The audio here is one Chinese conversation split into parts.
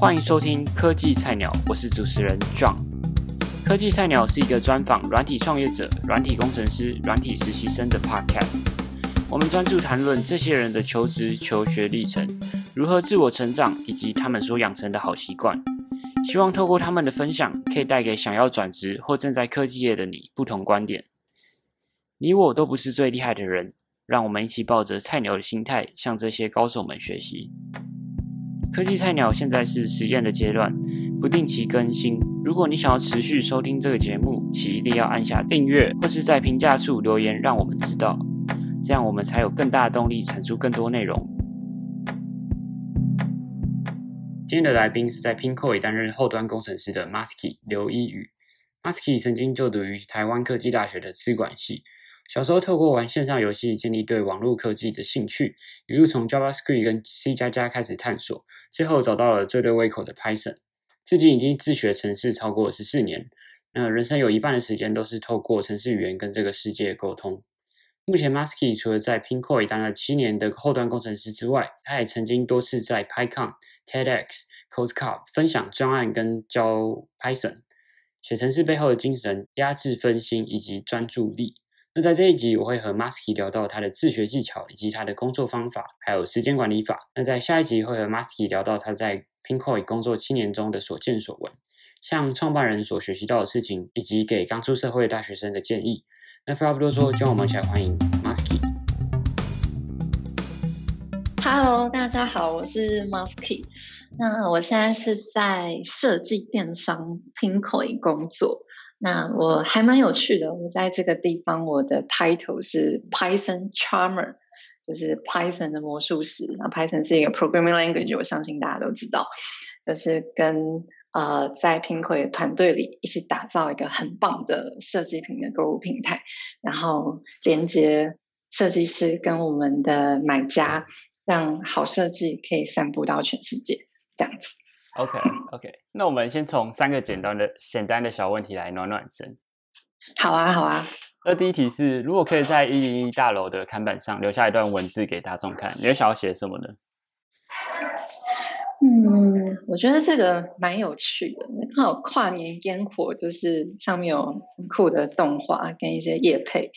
欢迎收听科技菜鸟，我是主持人 John。科技菜鸟是一个专访软体创业者、软体工程师、软体实习生的 Podcast。我们专注谈论这些人的求职、求学历程，如何自我成长，以及他们所养成的好习惯。希望透过他们的分享，可以带给想要转职或正在科技业的你不同观点。你我都不是最厉害的人，让我们一起抱着菜鸟的心态，向这些高手们学习。科技菜鸟现在是实验的阶段，不定期更新。如果你想要持续收听这个节目，请一定要按下订阅，或是在评价处留言，让我们知道，这样我们才有更大的动力产出更多内容。今天的来宾是在 Pinkoi 担任后端工程师的 Musky 刘一宇。Musky 曾经就读于台湾科技大学的资管系。小时候透过玩线上游戏建立对网络科技的兴趣，一路从 JavaScript 跟 C 加加开始探索，最后找到了最对胃口的 Python。至今已经自学程式超过十四年，那人生有一半的时间都是透过程式语言跟这个世界沟通。目前 Musky 除了在 Pinkoi 当了七年的后端工程师之外，他也曾经多次在 PyCon、TEDx、CodeScope 分享专案跟教 Python。写程式背后的精神、压制分心以及专注力。那在这一集，我会和 Musky 聊到他的自学技巧，以及他的工作方法，还有时间管理法。那在下一集会和 Musky 聊到他在 Pinkoi 工作七年中的所见所闻，向创办人所学习到的事情，以及给刚出社会的大学生的建议。那废话不多说，就让我们一起来欢迎 Musky。Hello，大家好，我是 Musky。那我现在是在设计电商 Pinkoi 工作。那我还蛮有趣的，我在这个地方，我的 title 是 Python Charmer，就是 Python 的魔术师。那 Python 是一个 programming language，我相信大家都知道，就是跟呃在 p i n k 团队里一起打造一个很棒的设计品的购物平台，然后连接设计师跟我们的买家，让好设计可以散布到全世界，这样子。OK OK，那我们先从三个简单的、简单的小问题来暖暖身。好啊，好啊。那第一题是，如果可以在一零一大楼的看板上留下一段文字给大众看，你会想要写什么呢？嗯，我觉得这个蛮有趣的。刚好跨年烟火，就是上面有很酷的动画跟一些夜配，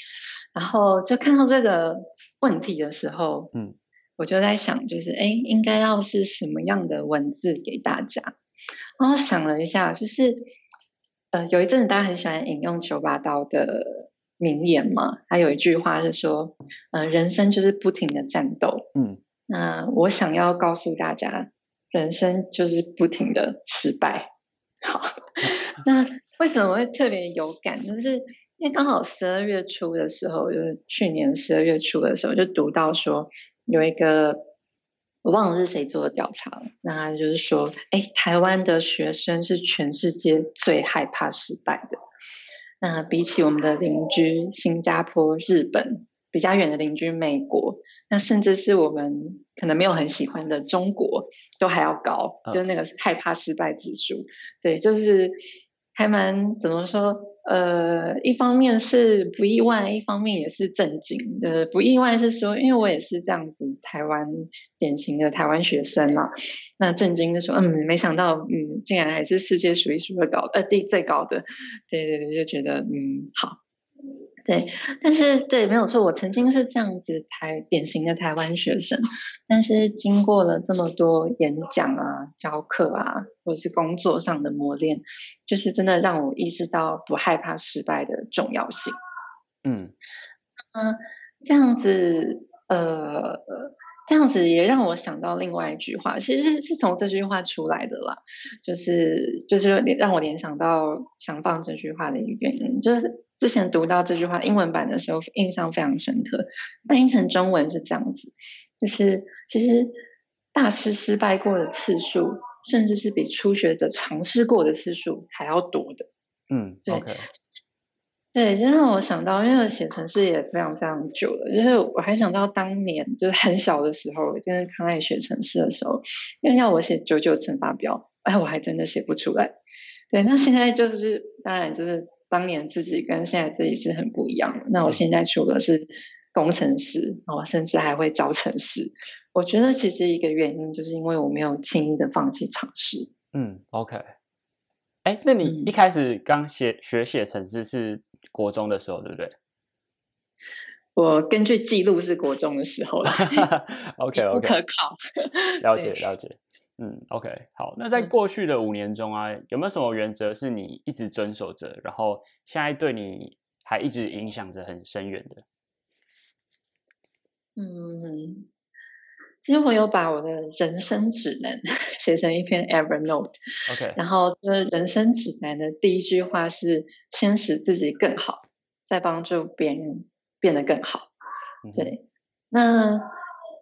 然后就看到这个问题的时候，嗯。我就在想，就是哎，应该要是什么样的文字给大家？然后想了一下，就是呃，有一阵子大家很喜欢引用九把刀的名言嘛，他有一句话是说，呃，人生就是不停的战斗。嗯，那我想要告诉大家，人生就是不停的失败。好，那为什么会特别有感？就是因为刚好十二月初的时候，就是去年十二月初的时候，就读到说。有一个我忘了是谁做的调查了，那就是说，哎，台湾的学生是全世界最害怕失败的。那比起我们的邻居新加坡、日本，比较远的邻居美国，那甚至是我们可能没有很喜欢的中国，都还要高，就是那个害怕失败指数。对，就是还蛮怎么说？呃，一方面是不意外，一方面也是震惊。呃，不意外是说，因为我也是这样子，台湾典型的台湾学生嘛。那震惊就说，嗯，没想到，嗯，竟然还是世界数一数二高，呃，第最高的。对对对，就觉得，嗯，好。对，但是对，没有错，我曾经是这样子台典型的台湾学生，但是经过了这么多演讲啊、教课啊，或者是工作上的磨练，就是真的让我意识到不害怕失败的重要性。嗯嗯，这样子，呃，这样子也让我想到另外一句话，其实是是从这句话出来的啦，就是就是让我联想到想放这句话的一个原因，就是。之前读到这句话英文版的时候，印象非常深刻。翻译成中文是这样子，就是其实大师失败过的次数，甚至是比初学者尝试过的次数还要多的。嗯，对，okay. 对，就让我想到，因为我写程式也非常非常久了，就是我还想到当年就是很小的时候，就是刚开始学程式的时候，因为要我写九九乘法表，哎，我还真的写不出来。对，那现在就是当然就是。当年自己跟现在自己是很不一样的。那我现在除了是工程师哦，甚至还会教程式。我觉得其实一个原因就是因为我没有轻易的放弃尝试。嗯，OK。哎，那你一开始刚写学写程式是国中的时候，对不对？我根据记录是国中的时候了。OK OK，不可靠。了解了解。嗯，OK，好。那在过去的五年中啊，有没有什么原则是你一直遵守着，然后现在对你还一直影响着很深远的？嗯，其实我有把我的人生指南 写成一篇 Evernote，OK，然后这人生指南的第一句话是：先使自己更好，再帮助别人变得更好。对，那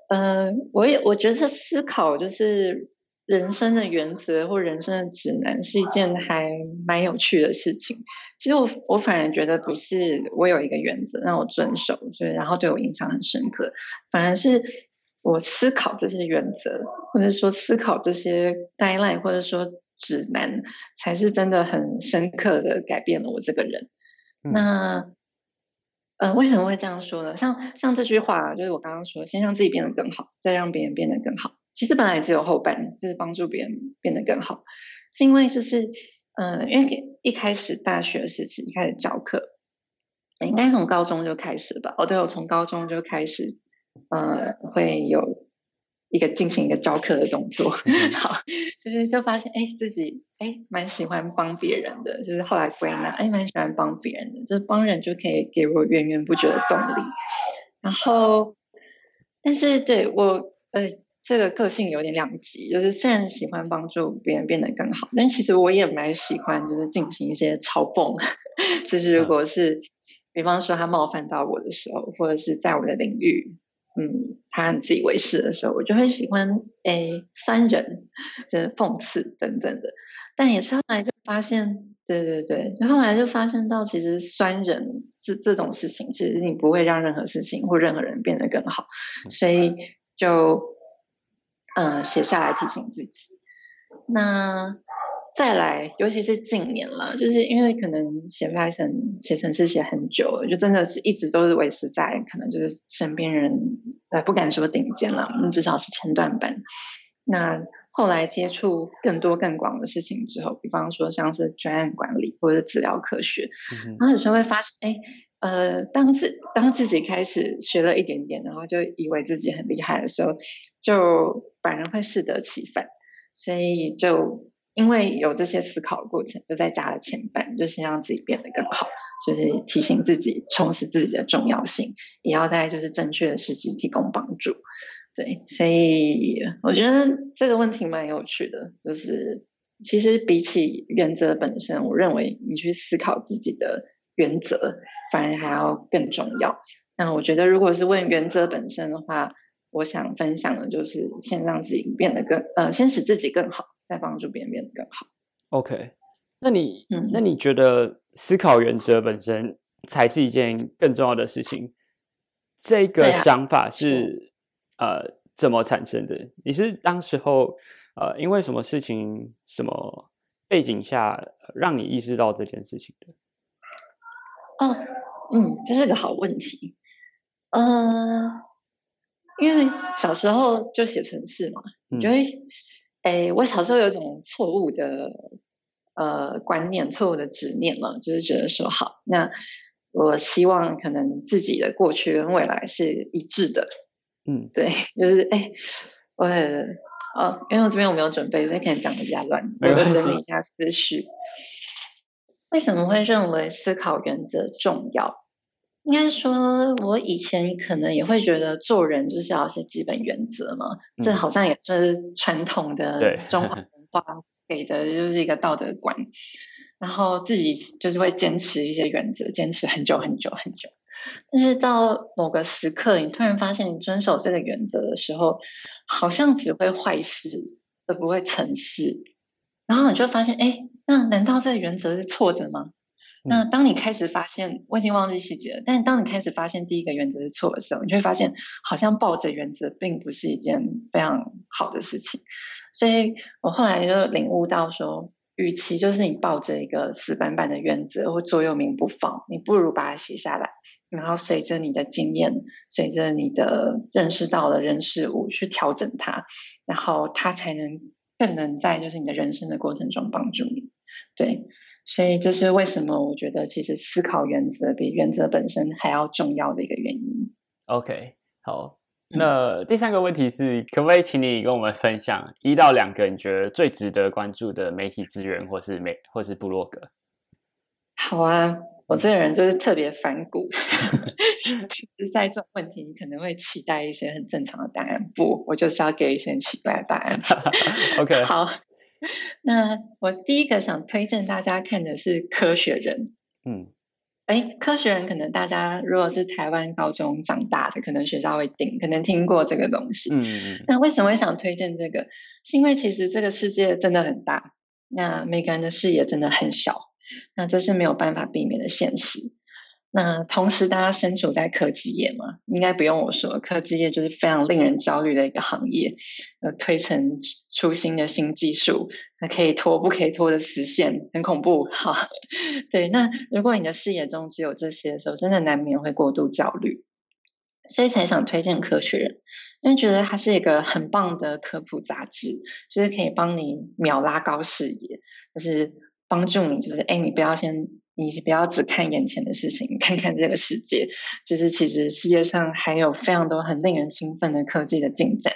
呃，我也我觉得思考就是人生的原则或人生的指南是一件还蛮有趣的事情。其实我我反而觉得不是我有一个原则让我遵守，所以然后对我印象很深刻。反而是我思考这些原则，或者说思考这些 guideline，或者说指南，才是真的很深刻的改变了我这个人。嗯、那呃，为什么会这样说呢？像像这句话，就是我刚刚说，先让自己变得更好，再让别人变得更好。其实本来只有后半，就是帮助别人变得更好，是因为就是。嗯，因为一开始大学时期一开始教课，应该从高中就开始吧？哦，对，我从高中就开始，呃，会有一个进行一个教课的动作。好，就是就发现，哎，自己哎蛮喜欢帮别人的，就是后来归纳，哎，蛮喜欢帮别人的，就是帮人就可以给我源源不绝的动力。然后，但是对我，呃。这个个性有点两极，就是虽然喜欢帮助别人变得更好，但其实我也蛮喜欢，就是进行一些嘲讽。就是如果是，比方说他冒犯到我的时候，或者是在我的领域，嗯，他很自以为是的时候，我就会喜欢诶酸人，就是讽刺等等的。但也是后来就发现，对对对，然后来就发现到，其实酸人这这种事情，其实你不会让任何事情或任何人变得更好，所以就。嗯，写下来提醒自己。那再来，尤其是近年了，就是因为可能写 Python 写程式写很久了，就真的是一直都是维持在可能就是身边人呃不敢说顶尖了，至少是前段班。那后来接触更多更广的事情之后，比方说像是专案管理或者是资料科学，嗯、然后有时候会发现，哎。呃，当自当自己开始学了一点点，然后就以为自己很厉害的时候，就反而会适得其反。所以就因为有这些思考过程，就在加了前半，就先让自己变得更好，就是提醒自己重视自己的重要性，也要在就是正确的时机提供帮助。对，所以我觉得这个问题蛮有趣的，就是其实比起原则本身，我认为你去思考自己的原则。反而还要更重要。那我觉得，如果是问原则本身的话，我想分享的就是先让自己变得更呃，先使自己更好，再帮助别人变得更好。OK，那你嗯，那你觉得思考原则本身才是一件更重要的事情？这个想法是、啊、呃怎么产生的？你是当时候呃因为什么事情、什么背景下让你意识到这件事情的？哦，嗯，这是个好问题。呃，因为小时候就写程式嘛，你觉得，哎，我小时候有一种错误的呃观念、错误的执念嘛，就是觉得说，好，那我希望可能自己的过去跟未来是一致的。嗯，对，就是哎，我哦，因为我这边我没有准备，所以可能讲的比较乱，我就整理一下思绪。为什么会认为思考原则重要？应该说，我以前可能也会觉得做人就是要一些基本原则嘛，嗯、这好像也是传统的中华文化 给的，就是一个道德观。然后自己就是会坚持一些原则，坚持很久很久很久。但是到某个时刻，你突然发现，你遵守这个原则的时候，好像只会坏事，而不会成事。然后你就发现，哎。那难道这个原则是错的吗？那当你开始发现，我已经忘记细节了。但是当你开始发现第一个原则是错的时候，你就会发现，好像抱着原则并不是一件非常好的事情。所以我后来就领悟到说，与其就是你抱着一个死板板的原则或座右铭不放，你不如把它写下来，然后随着你的经验，随着你的认识到的人事物去调整它，然后它才能更能在就是你的人生的过程中帮助你。对，所以这是为什么我觉得其实思考原则比原则本身还要重要的一个原因。OK，好，那第三个问题是，可不可以请你跟我们分享一到两个你觉得最值得关注的媒体资源，或是媒或是部落格？好啊。我这个人就是特别反骨，其 实在这种问题，你可能会期待一些很正常的答案。不，我就是要给一些奇怪的答案。OK，好，那我第一个想推荐大家看的是《科学人》。嗯，哎，《科学人》可能大家如果是台湾高中长大的，可能学校会订，可能听过这个东西。嗯嗯。那为什么会想推荐这个？是因为其实这个世界真的很大，那每个人的视野真的很小。那这是没有办法避免的现实。那同时，大家身处在科技业嘛，应该不用我说，科技业就是非常令人焦虑的一个行业。呃，推陈出新的新技术，那可以拖不可以拖的实现，很恐怖。哈，对。那如果你的视野中只有这些的时候，真的难免会过度焦虑。所以才想推荐《科学人》，因为觉得它是一个很棒的科普杂志，就是可以帮你秒拉高视野，就是。帮助你，就是哎，你不要先，你不要只看眼前的事情，看看这个世界，就是其实世界上还有非常多很令人兴奋的科技的进展。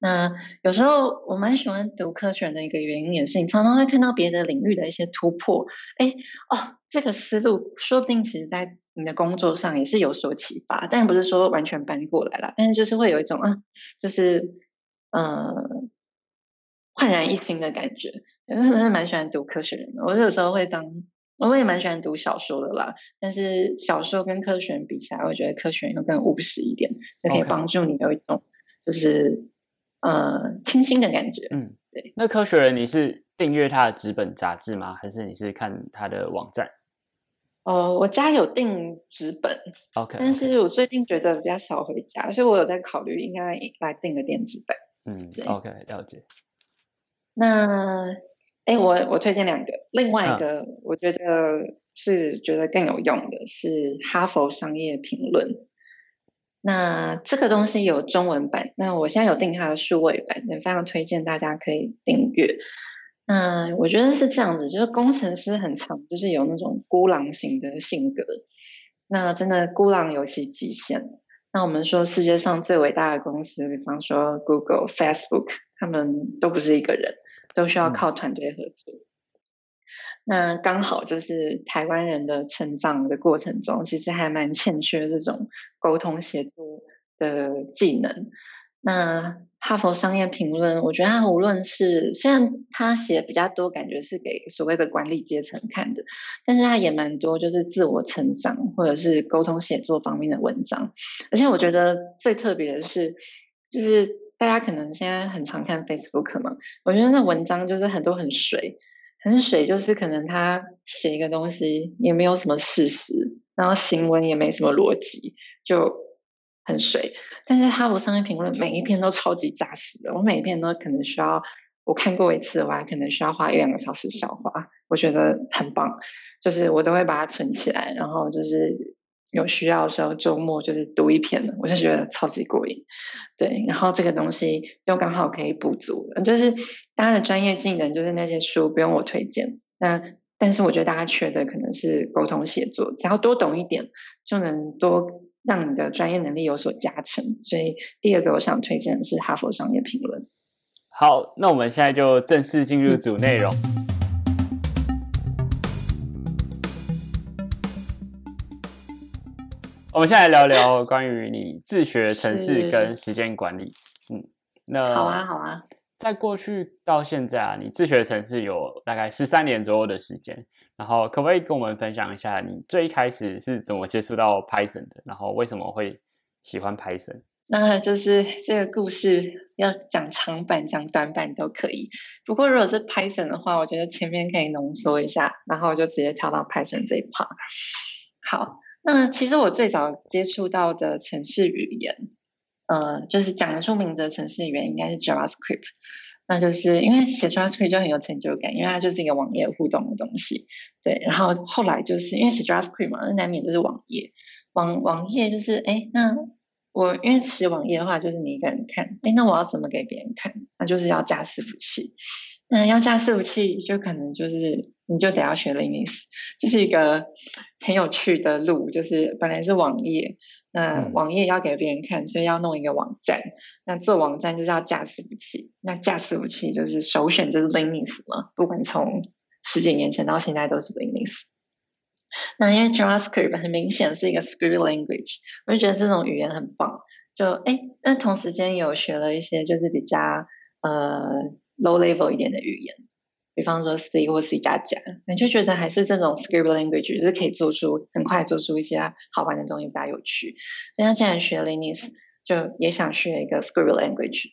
那有时候我蛮喜欢读科学的一个原因，也是你常常会看到别的领域的一些突破。哎，哦，这个思路说不定其实在你的工作上也是有所启发，但不是说完全搬过来了，但是就是会有一种啊，就是呃。焕然一新的感觉，真的是 蛮喜欢读科学的。我有时候会当，我也蛮喜欢读小说的啦。但是小说跟科学人比起来，我觉得科学人又更务实一点，就可以帮助你有一种就是.呃清新的感觉。嗯，对。那科学人你是订阅他的纸本杂志吗？还是你是看他的网站？哦，我家有订纸本，OK，但是我最近觉得比较少回家，所以我有在考虑应该来订个电子本。嗯，OK，了解。那，哎，我我推荐两个，另外一个我觉得是觉得更有用的是《哈佛商业评论》。那这个东西有中文版，那我现在有订它的数位版，也非常推荐大家可以订阅。嗯我觉得是这样子，就是工程师很常，就是有那种孤狼型的性格。那真的孤狼有其极限。那我们说世界上最伟大的公司，比方说 Google、Facebook，他们都不是一个人。都需要靠团队合作。嗯。那刚好就是台湾人的成长的过程中，其实还蛮欠缺这种沟通协作的技能。那哈佛商业评论，我觉得他无论是虽然他写比较多，感觉是给所谓的管理阶层看的，但是他也蛮多就是自我成长或者是沟通写作方面的文章。而且我觉得最特别的是，就是。大家可能现在很常看 Facebook 嘛，我觉得那文章就是很多很水，很水，就是可能他写一个东西也没有什么事实，然后行文也没什么逻辑，就很水。但是哈佛商业评论每一篇都超级扎实的，我每一篇都可能需要我看过一次的话，可能需要花一两个小时消化，我觉得很棒，就是我都会把它存起来，然后就是。有需要的时候，周末就是读一篇的，我就觉得超级过瘾。对，然后这个东西又刚好可以补足，就是大家的专业技能，就是那些书不用我推荐。那但是我觉得大家缺的可能是沟通写作，只要多懂一点，就能多让你的专业能力有所加成。所以第二个我想推荐的是《哈佛商业评论》。好，那我们现在就正式进入主内容。嗯我们现在来聊聊关于你自学城市跟时间管理。嗯，那好啊，好啊。在过去到现在啊，你自学城市有大概十三年左右的时间。然后，可不可以跟我们分享一下你最一开始是怎么接触到 Python 的？然后为什么会喜欢 Python？那就是这个故事要讲长版、讲短版都可以。不过，如果是 Python 的话，我觉得前面可以浓缩一下，然后就直接跳到 Python 这一 part。好。那其实我最早接触到的城市语言，呃，就是讲得出名的城市语言应该是 JavaScript。那就是因为写 JavaScript 就很有成就感，因为它就是一个网页互动的东西。对，然后后来就是因为写 JavaScript 嘛，那难免就是网页，网网页就是，哎，那我因为写网页的话，就是你一个人看，哎，那我要怎么给别人看？那就是要架伺服器。嗯，要架伺服器，就可能就是你就得要学 Linux，这是一个很有趣的路。就是本来是网页，那网页要给别人看，所以要弄一个网站。那做网站就是要架伺服器，那架伺服器就是首选就是 Linux 嘛，不管从十几年前到现在都是 Linux。那因为 JavaScript 很明显是一个 script language，我就觉得这种语言很棒。就哎，那同时间有学了一些就是比较呃 low level 一点的语言，比方说 C 或 C 加加，你就觉得还是这种 script language 就是可以做出很快做出一些好玩的东西，比较有趣。所以他既然学 Linux，就也想学一个 script language。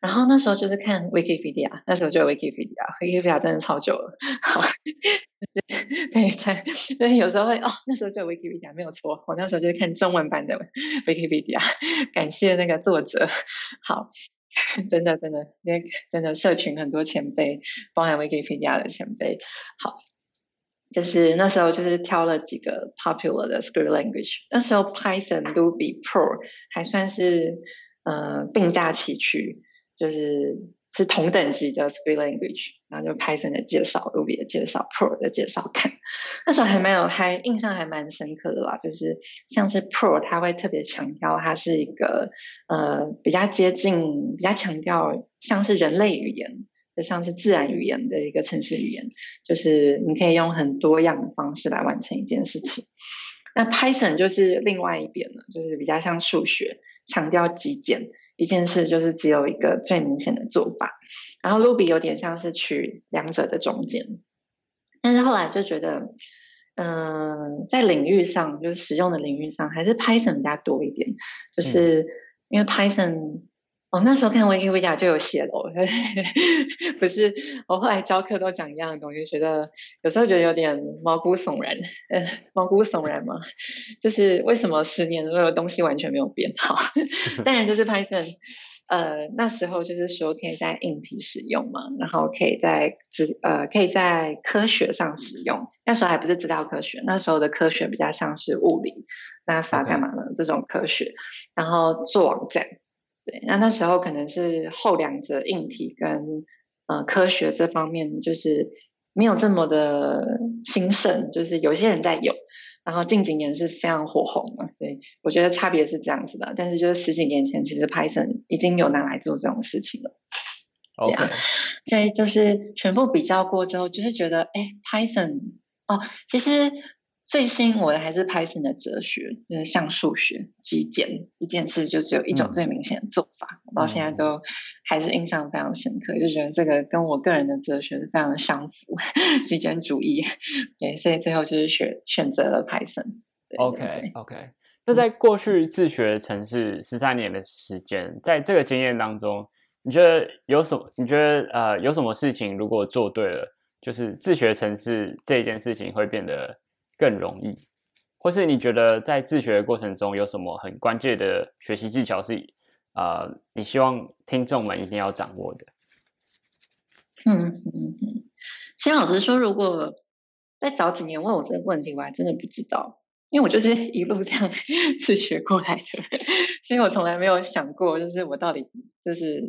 然后那时候就是看 Wikipedia，那时候就有 Wikipedia，Wikipedia 真的超久了。好，就是对，对，有时候会哦，那时候就有 Wikipedia 没有错。我那时候就是看中文版的 Wikipedia，感谢那个作者。好，真 的真的，因为真的社群很多前辈，包含 Wikipedia 的前辈。好，就是那时候就是挑了几个 popular 的 script language，那时候 Python、都比、Pro 还算是呃并驾齐驱。就是是同等级的 script language，然后就 Python 的介绍，Ruby 的介绍，Pro 的介绍看，那时候还蛮有，还印象还蛮深刻的啦。就是像是 Pro，它会特别强调它是一个呃比较接近，比较强调像是人类语言，就像是自然语言的一个程式语言，就是你可以用很多样的方式来完成一件事情。那 Python 就是另外一边了，就是比较像数学，强调极简。一件事就是只有一个最明显的做法，然后 Ruby 有点像是取两者的中间，但是后来就觉得，嗯、呃，在领域上就是使用的领域上，还是 Python 比较多一点，就是因为 Python。我、哦、那时候看 Wikipedia 就有写了，不是我后来教课都讲一样的东西，觉得有时候觉得有点毛骨悚然，呃，毛骨悚然嘛，就是为什么十年所有东西完全没有变好？当然就是 Python，呃，那时候就是说可以在硬体使用嘛，然后可以在资呃可以在科学上使用，那时候还不是资料科学，那时候的科学比较像是物理，NASA 干嘛呢.这种科学，然后做网站。对，那那时候可能是后两者硬体跟呃科学这方面就是没有这么的兴盛，就是有些人在有，然后近几年是非常火红嘛。对，我觉得差别是这样子的，但是就是十几年前其实 Python 已经有拿来做这种事情了。OK，所以就是全部比较过之后，就是觉得哎，Python 哦，其实。最吸引我的还是 Python 的哲学，就是像数学极简一件事，就只有一种最明显的做法。我、嗯、到现在都还是印象非常深刻，就觉得这个跟我个人的哲学是非常的相符，极简主义。对，所以最后就是选选择了 Python。OK OK。那在过去自学城市十三年的时间，在这个经验当中，你觉得有什么？你觉得呃有什么事情如果做对了，就是自学城市这一件事情会变得更容易，或是你觉得在自学的过程中有什么很关键的学习技巧是，呃，你希望听众们一定要掌握的？嗯嗯嗯，其实老实说，如果在早几年问我这个问题，我还真的不知道，因为我就是 一路这样自学过来的，所以我从来没有想过，就是我到底就是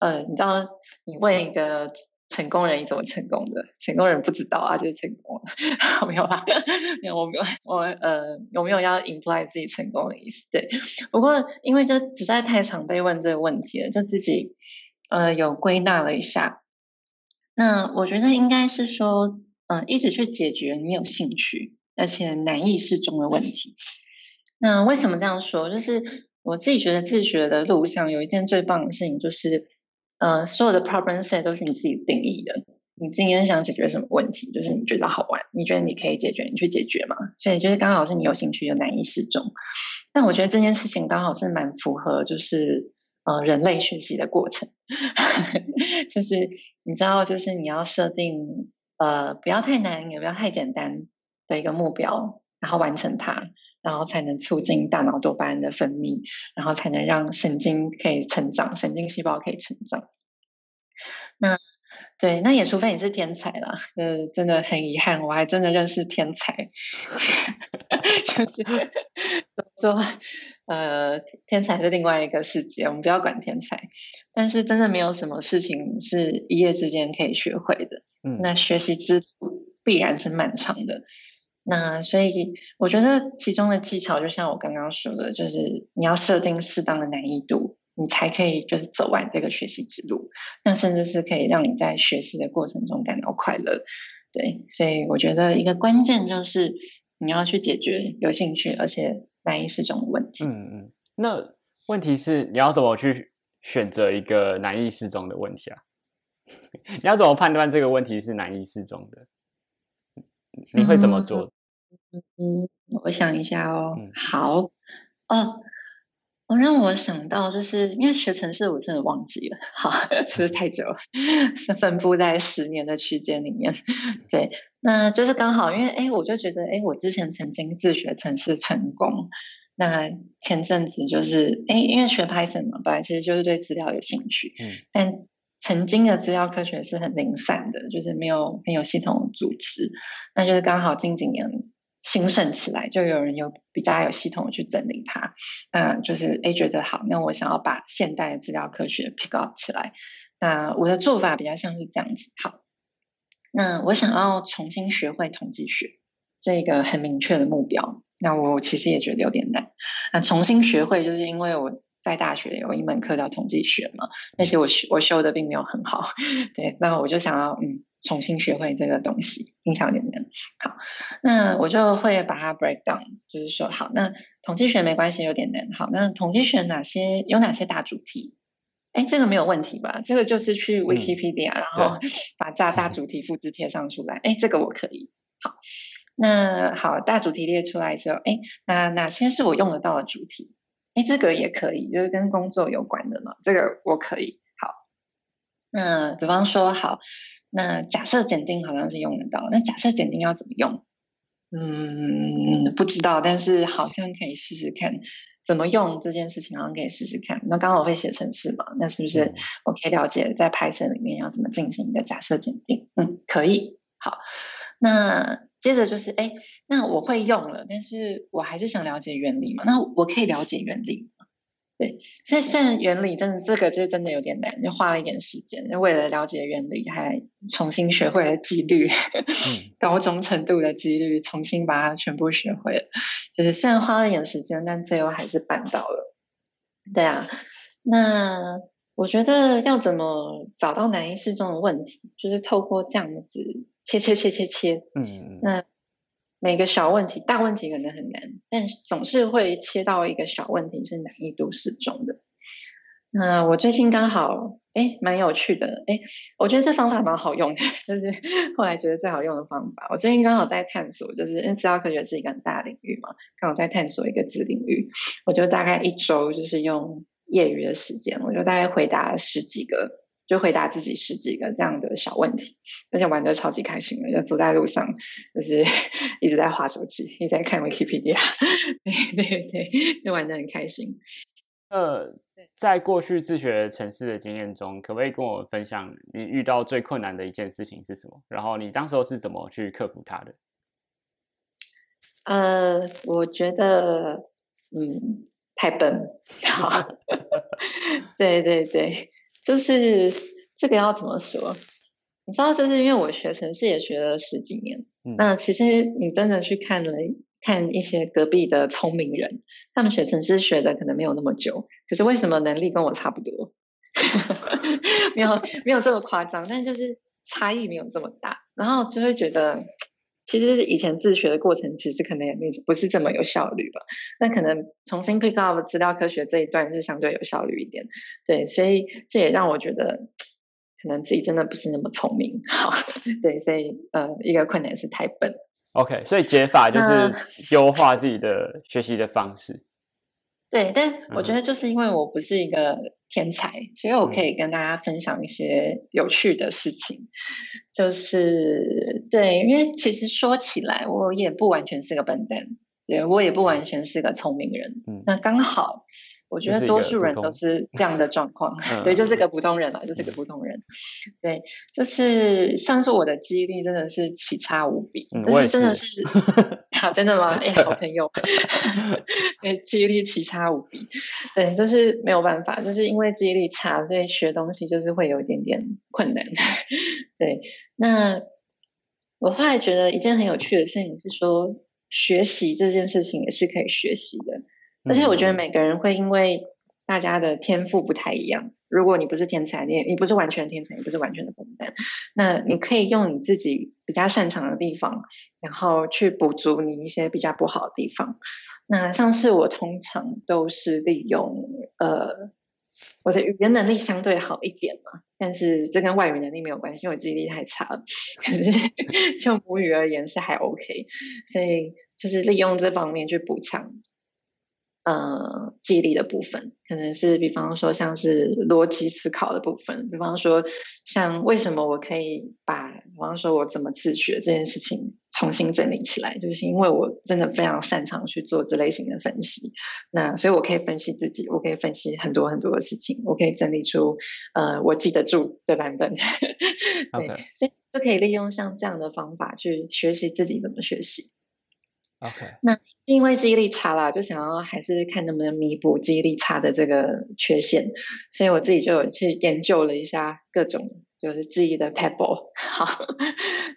呃，你知道，你问一个。成功人你怎么成功的？成功人不知道啊，就是成功了。没有啦，没有，我没有，我呃，有没有要 imply 自己成功的意思？对，不过因为就实在太常被问这个问题了，就自己呃有归纳了一下。那我觉得应该是说，嗯、呃，一直去解决你有兴趣而且难易适中的问题。那为什么这样说？就是我自己觉得自学的路上有一件最棒的事情，就是。呃，所有的 problem set 都是你自己定义的。你今天想解决什么问题，就是你觉得好玩，你觉得你可以解决，你去解决嘛。所以就是刚好是你有兴趣又难以适中。但我觉得这件事情刚好是蛮符合，就是呃人类学习的过程，就是你知道，就是你要设定呃不要太难，也不要太简单的一个目标，然后完成它。然后才能促进大脑多巴胺的分泌，然后才能让神经可以成长，神经细胞可以成长。那对，那也除非你是天才啦，呃，真的很遗憾，我还真的认识天才，就是说，呃，天才是另外一个世界，我们不要管天才。但是真的没有什么事情是一夜之间可以学会的。嗯，那学习之路必然是漫长的。那所以我觉得其中的技巧，就像我刚刚说的，就是你要设定适当的难易度，你才可以就是走完这个学习之路。那甚至是可以让你在学习的过程中感到快乐。对，所以我觉得一个关键就是你要去解决有兴趣而且难易适中的问题。嗯嗯，那问题是你要怎么去选择一个难易适中的问题啊？你要怎么判断这个问题是难易适中的？你会怎么做？嗯嗯，我想一下哦。嗯、好哦。我让我想到，就是因为学城市，我真的忘记了，好，就是太久了，是分布在十年的区间里面。对，那就是刚好，因为哎，我就觉得，哎，我之前曾经自学城市成功。那前阵子就是，哎，因为学 Python 嘛，本来其实就是对资料有兴趣，嗯，但曾经的资料科学是很零散的，就是没有没有系统组织。那就是刚好近几年。兴盛起来，就有人有比较有系统去整理它，那就是诶觉得好，那我想要把现代的资料科学 pick up 起来，那我的做法比较像是这样子，好，那我想要重新学会统计学，这个很明确的目标，那我其实也觉得有点难，那重新学会就是因为我。在大学有一门课叫统计学嘛，但是我学我修的并没有很好，对，那我就想要嗯重新学会这个东西，印象有点难。好，那我就会把它 break down，就是说好，那统计学没关系，有点难。好，那统计学哪些有哪些大主题？哎，这个没有问题吧？这个就是去 Wikipedia，嗯，然后把大大主题复制贴上出来。哎，这个我可以。好，那好，大主题列出来之后，哎，那哪些是我用得到的主题？哎，这个也可以，就是跟工作有关的嘛。这个我可以。好，那比方说，好，那假设检定好像是用得到。那假设检定要怎么用？嗯，不知道，但是好像可以试试看怎么用这件事情，好像可以试试看。那刚好我会写程式嘛，那是不是我可以了解在 Python 里面要怎么进行一个假设检定？嗯，可以。好，那。接着就是，哎，那我会用了，但是我还是想了解原理嘛。那我可以了解原理吗？对，所以虽然原理真的这个就真的有点难，就花了一点时间，就为了了解原理，还重新学会了几率，嗯、高中程度的几率，重新把它全部学会了。就是虽然花了一点时间，但最后还是办到了。对啊，那我觉得要怎么找到难易适中的问题，就是透过这样子。切切切切切，嗯，那每个小问题、大问题可能很难，但总是会切到一个小问题是难易度适中的。那我最近刚好，哎，蛮有趣的，哎，我觉得这方法蛮好用的，就是 后来觉得最好用的方法。我最近刚好在探索，就是因为资料科学是一个很大领域嘛，刚好在探索一个子领域，我就大概一周就是用业余的时间，我就大概回答了十几个。就回答自己十几个这样的小问题，而且玩的超级开心的，就走在路上就是 一直在划手机，一直在看 Wikipedia，对对对，就玩的很开心。呃，在过去自学城市的经验中，可不可以跟我分享你遇到最困难的一件事情是什么？然后你当时候是怎么去克服它的？呃，我觉得，嗯，太笨。好，对对对。就是这个要怎么说？你知道，就是因为我学城市也学了十几年，嗯、那其实你真的去看了看一些隔壁的聪明人，他们学城市学的可能没有那么久，可是为什么能力跟我差不多？没有没有这么夸张，但就是差异没有这么大，然后就会觉得。其实以前自学的过程，其实可能也没不是这么有效率吧。那可能重新 pick up 资料科学这一段是相对有效率一点，对，所以这也让我觉得可能自己真的不是那么聪明。好，对，所以呃，一个困难是太笨。OK，所以解法就是优化自己的学习的方式。对，但我觉得就是因为我不是一个天才，嗯、所以我可以跟大家分享一些有趣的事情。嗯、就是对，因为其实说起来，我也不完全是个笨蛋，对，我也不完全是个聪明人。嗯，那刚好我觉得多数人都是这样的状况，嗯、对，就是个普通人了，就是个普通人。对，就是像是我的记忆力真的是奇差无比，就、嗯、是真的是，好、啊，真的吗？哎，好朋友，对，记忆力奇差无比，对，就是没有办法，就是因为记忆力差，所以学东西就是会有一点点困难。对，那我后来觉得一件很有趣的事情是说，学习这件事情也是可以学习的。而且我觉得每个人会因为大家的天赋不太一样。如果你不是天才，你你不是完全天才，你不是完全的笨蛋，那你可以用你自己比较擅长的地方，然后去补足你一些比较不好的地方。那像是我通常都是利用呃我的语言能力相对好一点嘛，但是这跟外语能力没有关系，因为我记忆力太差了。可是就母语而言是还 OK，所以就是利用这方面去补强。呃，记忆力的部分可能是，比方说像是逻辑思考的部分，比方说像为什么我可以把，比方说我怎么自学这件事情重新整理起来，就是因为我真的非常擅长去做这类型的分析。那所以我可以分析自己，我可以分析很多很多的事情，我可以整理出呃我记得住的版本。对.所以就可以利用像这样的方法去学习自己怎么学习。OK，那是因为记忆力差啦，就想要还是看能不能弥补记忆力差的这个缺陷，所以我自己就有去研究了一下各种就是记忆的 pebble。好，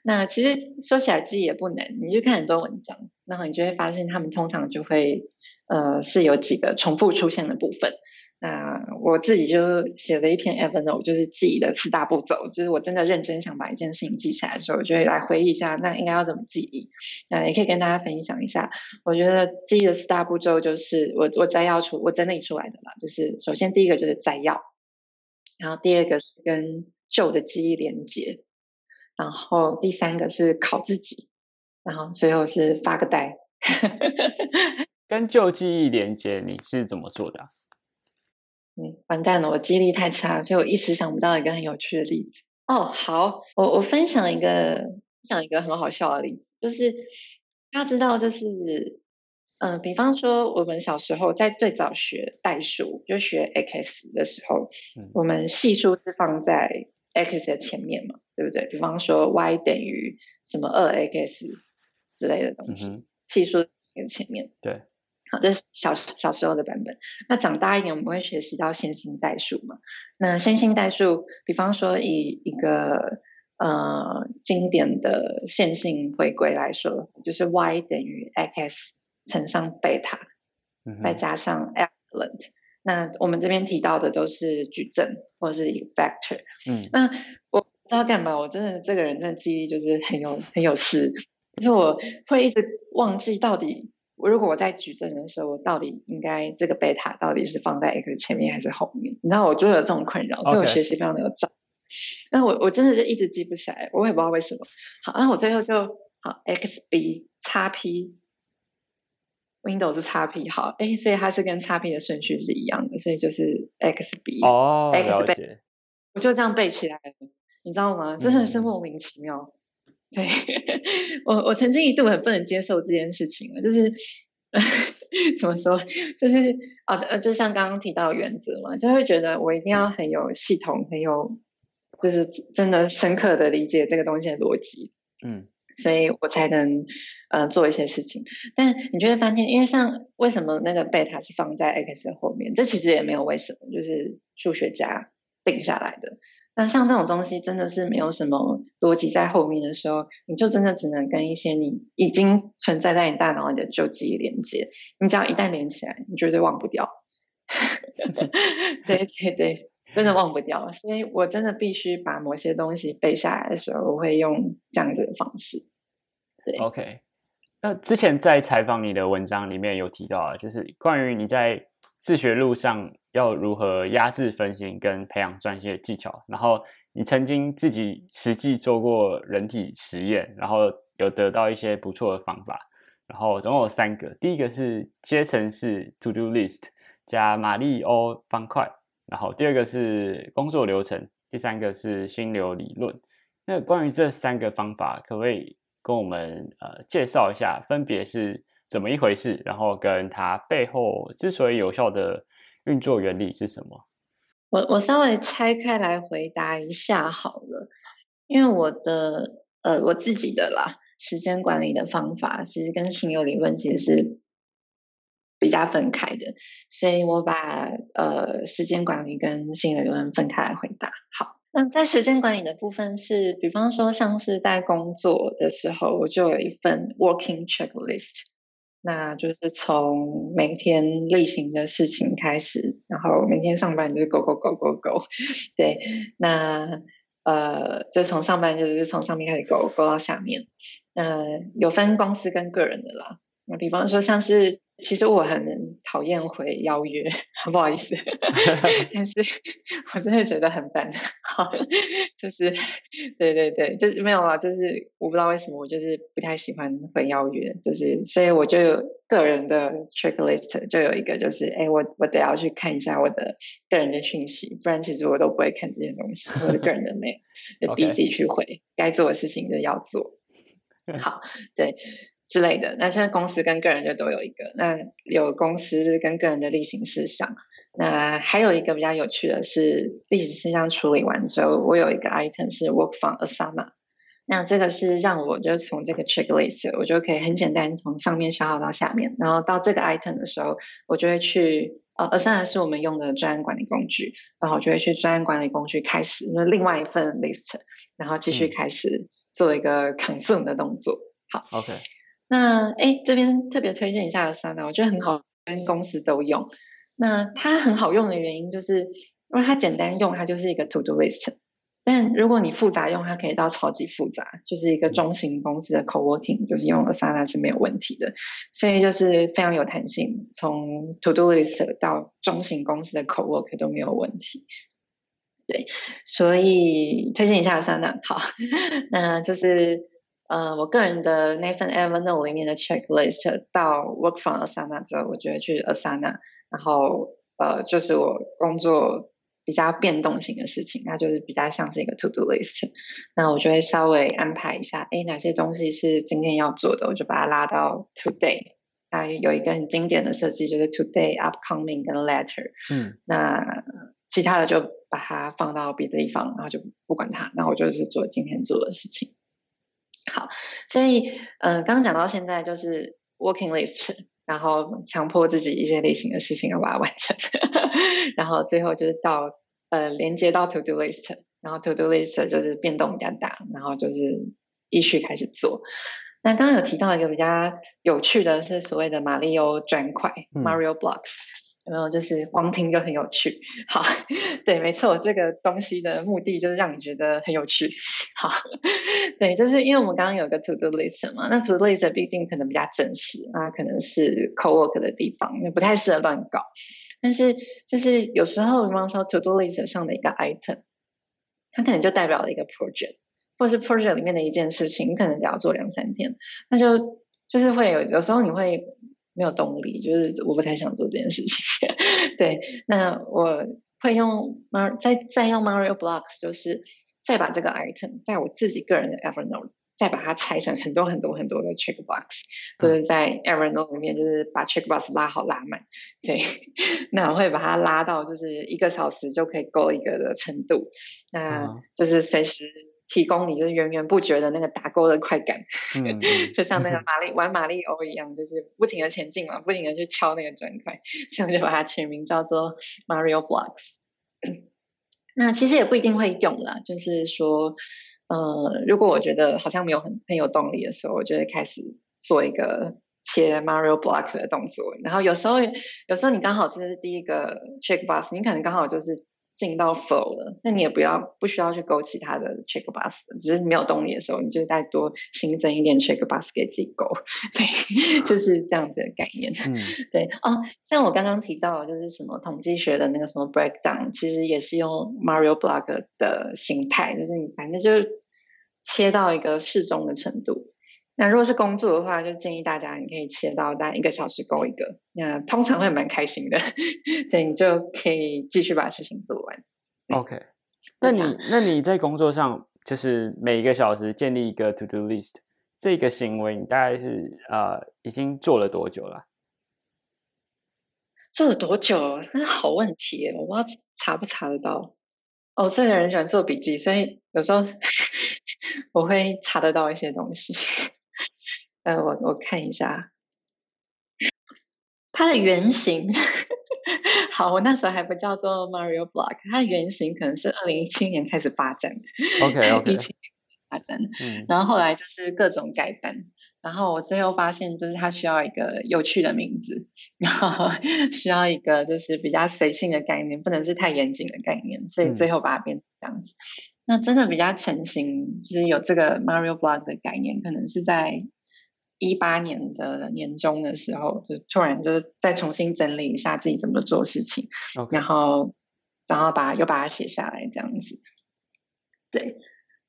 那其实说起来记忆也不难，你就看很多文章，然后你就会发现他们通常就会呃是有几个重复出现的部分。那我自己就写了一篇 Evernote，就是记忆的四大步骤。就是我真的认真想把一件事情记起来的时候，我就会来回忆一下，那应该要怎么记忆。那也可以跟大家分享一下。我觉得记忆的四大步骤就是我我摘要出我整理出来的啦。就是首先第一个就是摘要，然后第二个是跟旧的记忆连接，然后第三个是考自己，然后最后是发个呆。跟旧记忆连接，你是怎么做的？嗯，完蛋了，我记忆力太差，所以我一时想不到一个很有趣的例子。哦，好，我我分享一个分享一个很好笑的例子，就是大家知道，就是嗯、呃，比方说我们小时候在最早学代数，就学 x 的时候，嗯、我们系数是放在 x 的前面嘛，对不对？比方说 y 等于什么二 x 之类的东西，系、数在前面，对。好，这是小小时候的版本。那长大一点，我们会学习到线性代数嘛？那线性代数，比方说以一个呃经典的线性回归来说，就是 y 等于 x 乘上贝塔，嗯、再加上 excellent。那我们这边提到的都是矩阵或者是一个 vector。嗯，那我不知道干嘛，我真的这个人真的记忆力就是很有很有事，就是我会一直忘记到底。如果我在举证的时候，我到底应该这个贝塔到底是放在 x 前面还是后面？你知道，我就有这种困扰，所以我学习非常的有障。那.我我真的是一直记不起来，我也不知道为什么。好，那我最后就好 x b 叉 p Windows 是叉 p 好，哎，所以它是跟叉 p 的顺序是一样的，所以就是 x b 哦，x 背，我就这样背起来了，你知道吗？真的是莫名其妙。嗯对，我我曾经一度很不能接受这件事情了，就是 怎么说，就是啊呃，就像刚刚提到原则嘛，就会觉得我一定要很有系统，很有就是真的深刻的理解这个东西的逻辑，嗯，所以我才能呃做一些事情。但你就会发现，因为像为什么那个贝塔是放在 x 的后面，这其实也没有为什么，就是数学家定下来的。那像这种东西真的是没有什么逻辑在后面的时候，你就真的只能跟一些你已经存在在你大脑里的旧记忆连接。你只要一旦连起来，你绝对忘不掉。对对对，真的忘不掉。所以我真的必须把某些东西背下来的时候，我会用这样子的方式。对，OK。那之前在采访你的文章里面有提到啊，就是关于你在自学路上。要如何压制分心跟培养专心的技巧？然后你曾经自己实际做过人体实验，然后有得到一些不错的方法。然后总共有三个，第一个是阶层式 To Do List 加马里欧方块，然后第二个是工作流程，第三个是心流理论。那关于这三个方法，可不可以跟我们呃介绍一下，分别是怎么一回事？然后跟它背后之所以有效的。运作原理是什么？我我稍微拆开来回答一下好了，因为我的呃我自己的啦，时间管理的方法其实跟心有理论其实是比较分开的，所以我把呃时间管理跟心流理论分开来回答。好。那在时间管理的部分是，比方说像是在工作的时候，我就有一份 working checklist，那就是从每天例行的事情开始，然后每天上班就是 go go go go go，对，那呃就从上班就是从上面开始 go go 到下面，呃有分公司跟个人的啦，那比方说像是。其实我很讨厌回邀约，不好意思，但是我真的觉得很烦。好，就是对对对，就是没有啊，就是我不知道为什么，我就是不太喜欢回邀约，就是所以我就有个人的 checklist 就有一个，就是哎，我我得要去看一下我的个人的讯息，不然其实我都不会看这些东西，我的个人的 mail 就逼自己去回.该做的事情就要做。好，对。之类的，那现在公司跟个人就都有一个。那有公司跟个人的例行事项，那还有一个比较有趣的是，例行事项处理完之后，我有一个 item 是 work from Asana。那这个是让我就从这个 checklist，我就可以很简单从上面消耗到下面，然后到这个 item 的时候，我就会去呃，Asana 是我们用的专案管理工具，然后我就会去专案管理工具开始那另外一份 list，然后继续开始做一个 consume 的动作。好，OK。那哎，这边特别推荐一下 Asana，我觉得很好，跟公司都用。那它很好用的原因就是，因为它简单用，它就是一个 To Do List。但如果你复杂用，它可以到超级复杂，就是一个中型公司的 Co-working，就是用 Asana 是没有问题的。所以就是非常有弹性，从 To Do List 到中型公司的 Co-work 都没有问题。对，所以推荐一下 Asana。好，那就是。呃，我个人的那份 Evernote 里面的 checklist 到 Work from Asana 之后，我就会去 Asana，然后呃，就是我工作比较变动型的事情，那就是比较像是一个 To Do list，那我就会稍微安排一下，哎，哪些东西是今天要做的，我就把它拉到 Today，那，有一个很经典的设计就是 Today、Upcoming 跟 Later，嗯，那其他的就把它放到别的地方，然后就不管它，那我就是做今天做的事情。好，所以，嗯、呃，刚刚讲到现在就是 working list，然后强迫自己一些例行的事情要把它完成，然后最后就是到呃连接到 to do list，然后 to do list 就是变动比较大，然后就是依序开始做。那刚刚有提到一个比较有趣的是所谓的马里欧砖块、嗯、Mario Blocks。有没有就是光听就很有趣？好，对，没错，这个东西的目的就是让你觉得很有趣。好，对，就是因为我们刚刚有个 to do list 嘛，那 to do list 毕竟可能比较正式啊，可能是 co-work 的地方，那不太适合乱搞。但是就是有时候，比方说 to do list 上的一个 item，它可能就代表了一个 project，或是 project 里面的一件事情，你可能得要做两三天，那就就是会有有时候你会。没有动力，就是我不太想做这件事情。对，那我会用 Mar 再再用 Mario Blocks，就是再把这个 item 在我自己个人的 Evernote，再把它拆成很多很多很多的 checkbox，就是在 Evernote 里面，就是把 checkbox 拉好拉满。对，那我会把它拉到就是一个小时就可以够一个的程度，那就是随时。提供你就是源源不绝的那个打勾的快感，嗯、就像那个玛丽玩玛丽欧一样，就是不停的前进嘛，不停的去敲那个砖块，所以我就把它取名叫做 Mario Blocks。那其实也不一定会用啦，就是说，呃，如果我觉得好像没有很很有动力的时候，我就会开始做一个切 Mario Block 的动作。然后有时候，有时候你刚好就是第一个 checkbox，你可能刚好就是。进到 flow 了，那你也不要不需要去勾其他的 checkbox，只是没有动力的时候，你就再多新增一点 checkbox 给自己勾，对，就是这样子的概念。嗯，对哦，像我刚刚提到的就是什么统计学的那个什么 breakdown，其实也是用 Mario Block 的形态，就是你反正就切到一个适中的程度。那如果是工作的话，就建议大家你可以切到大概一个小时勾一个，那通常会蛮开心的，对，你就可以继续把事情做完。OK，那你那你在工作上就是每一个小时建立一个 To Do List 这个行为，你大概是呃已经做了多久了？做了多久？那是好问题，我不知道查不查得到。哦，这个人喜欢做笔记，所以有时候 我会查得到一些东西。呃，我我看一下，它的原型。好，我那时候还不叫做 Mario Block，它的原型可能是二零一七年开始发展。OK OK。一七年发展，嗯，然后后来就是各种改版。然后我最后发现，就是它需要一个有趣的名字，然后 需要一个就是比较随性的概念，不能是太严谨的概念，所以最后把它变成这样子。嗯、那真的比较成型，就是有这个 Mario Block 的概念，可能是在一八年的年中的时候，就突然就是再重新整理一下自己怎么做事情.然后然后把又把它写下来这样子。对，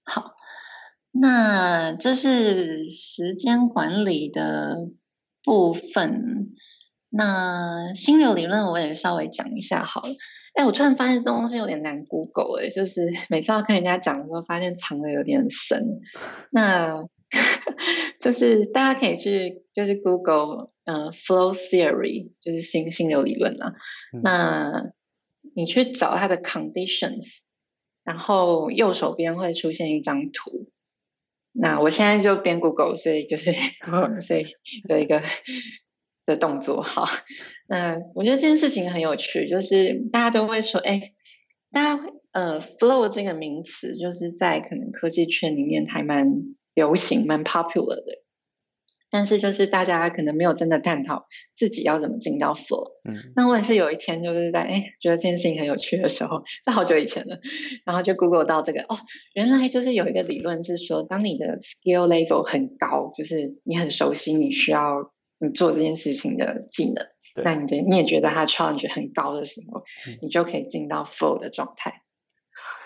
好。那这是时间管理的部分。那心流理论我也稍微讲一下好了。哎，我突然发现这东西有点难 Google 哎，就是每次要跟人家讲的时候，发现藏的有点深。那就是大家可以去就是 Google 嗯、呃、Flow Theory，就是心心流理论啦。嗯、那你去找它的 conditions，然后右手边会出现一张图。那我现在就编 Google，所以就是，所以有一个的动作。好，那我觉得这件事情很有趣，就是大家都会说，哎，大家呃，flow 这个名词，就是在可能科技圈里面还蛮流行、蛮 popular 的。但是就是大家可能没有真的探讨自己要怎么进到 flow。嗯，那我也是有一天就是在哎觉得这件事情很有趣的时候，在好久以前了，然后就 Google 到这个哦，原来就是有一个理论是说，当你的 skill level 很高，就是你很熟悉你需要你做这件事情的技能，对那你的你也觉得它 challenge 很高的时候，嗯、你就可以进到 flow 的状态。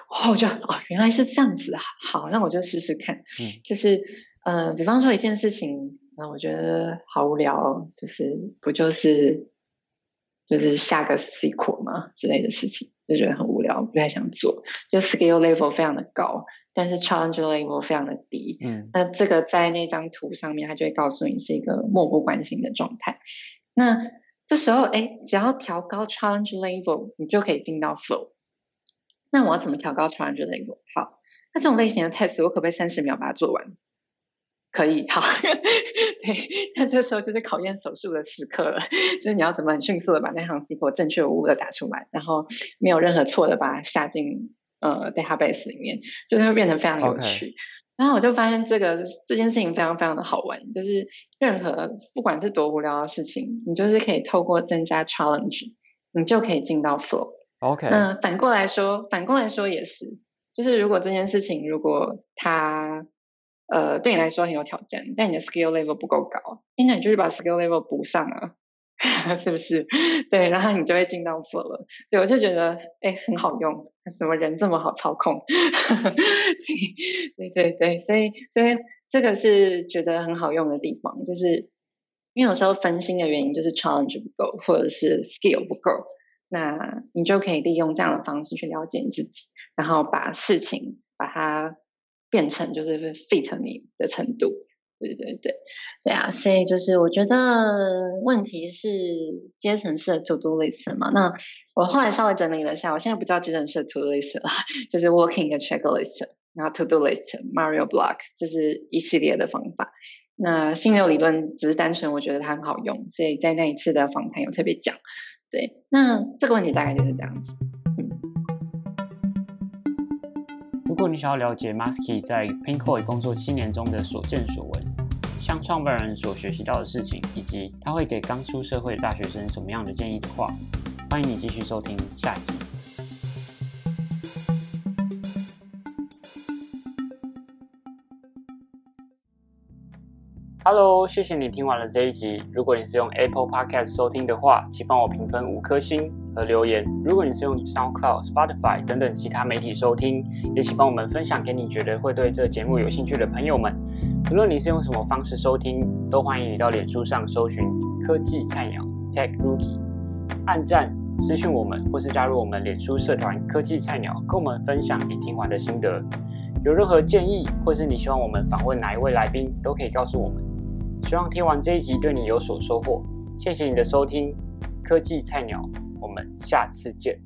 哦，我就哦原来是这样子啊，好，那我就试试看，嗯，就是呃，比方说一件事情。那我觉得好无聊，哦就是不就是就是下个 SQL 吗之类的事情，就觉得很无聊，不太想做。就 skill level 非常的高，但是 challenge level 非常的低。嗯，那这个在那张图上面，它就会告诉你是一个漠不关心的状态。那这时候，哎，只要调高 challenge level，你就可以进到 flow。那我要怎么调高 challenge level？好，那这种类型的 test，我可不可以三十秒把它做完？可以，好，对，那这时候就是考验手速的时刻了，就是你要怎么很迅速的把那行 SQL 正确无误的打出来，然后没有任何错的把它下进呃 database 里面，就是会变得非常有趣。Okay. 然后我就发现这个这件事情非常非常的好玩，就是任何不管是多无聊的事情，你就是可以透过增加 challenge，你就可以进到 flow。OK，那反过来说，反过来说也是，就是如果这件事情如果它呃，对你来说很有挑战，但你的 skill level 不够高，那你就是把 skill level 补上啊，是不是？对，然后你就会进到 flow 了。对，我就觉得，哎，很好用，什么人这么好操控？对对对，所以所以这个是觉得很好用的地方，就是因为有时候分心的原因就是 challenge 不够，或者是 skill 不够，那你就可以利用这样的方式去了解你自己，然后把事情把它。变成就是 fit 你的程度，对对对，对啊，所以就是我觉得问题是阶层式的 to do list 嘛。那我后来稍微整理了一下，我现在不叫阶层式 to do list 了，就是 working 的 checklist，然后 to do list Mario Block，这是一系列的方法。那心流理论只是单纯我觉得它很好用，所以在那一次的访谈有特别讲。对，那这个问题大概就是这样子。如果你想要了解 Masky 在 Pinkoi 工作七年中的所见所闻，像创办人所学习到的事情，以及他会给刚出社会的大学生什么样的建议的话，欢迎你继续收听下集。Hello，谢谢你听完了这一集。如果你是用 Apple Podcast 收听的话，请帮我评分五颗星和留言。如果你是用 SoundCloud、Spotify 等等其他媒体收听，也请帮我们分享给你觉得会对这节目有兴趣的朋友们。无论你是用什么方式收听，都欢迎你到脸书上搜寻“科技菜鸟 Tech Rookie”，按赞、私讯我们，或是加入我们脸书社团“科技菜鸟”，跟我们分享你听完的心得。有任何建议，或是你希望我们访问哪一位来宾，都可以告诉我们。希望听完这一集对你有所收获，谢谢你的收听。科技菜鸟，我们下次见。